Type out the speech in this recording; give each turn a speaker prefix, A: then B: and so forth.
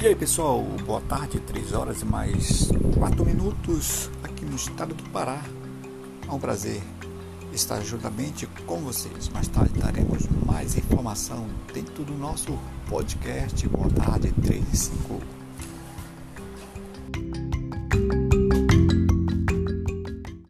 A: E aí pessoal, boa tarde, 3 horas e mais 4 minutos aqui no estado do Pará. É um prazer estar juntamente com vocês. Mais tarde daremos mais informação dentro do nosso podcast. Boa tarde, 3 e 5.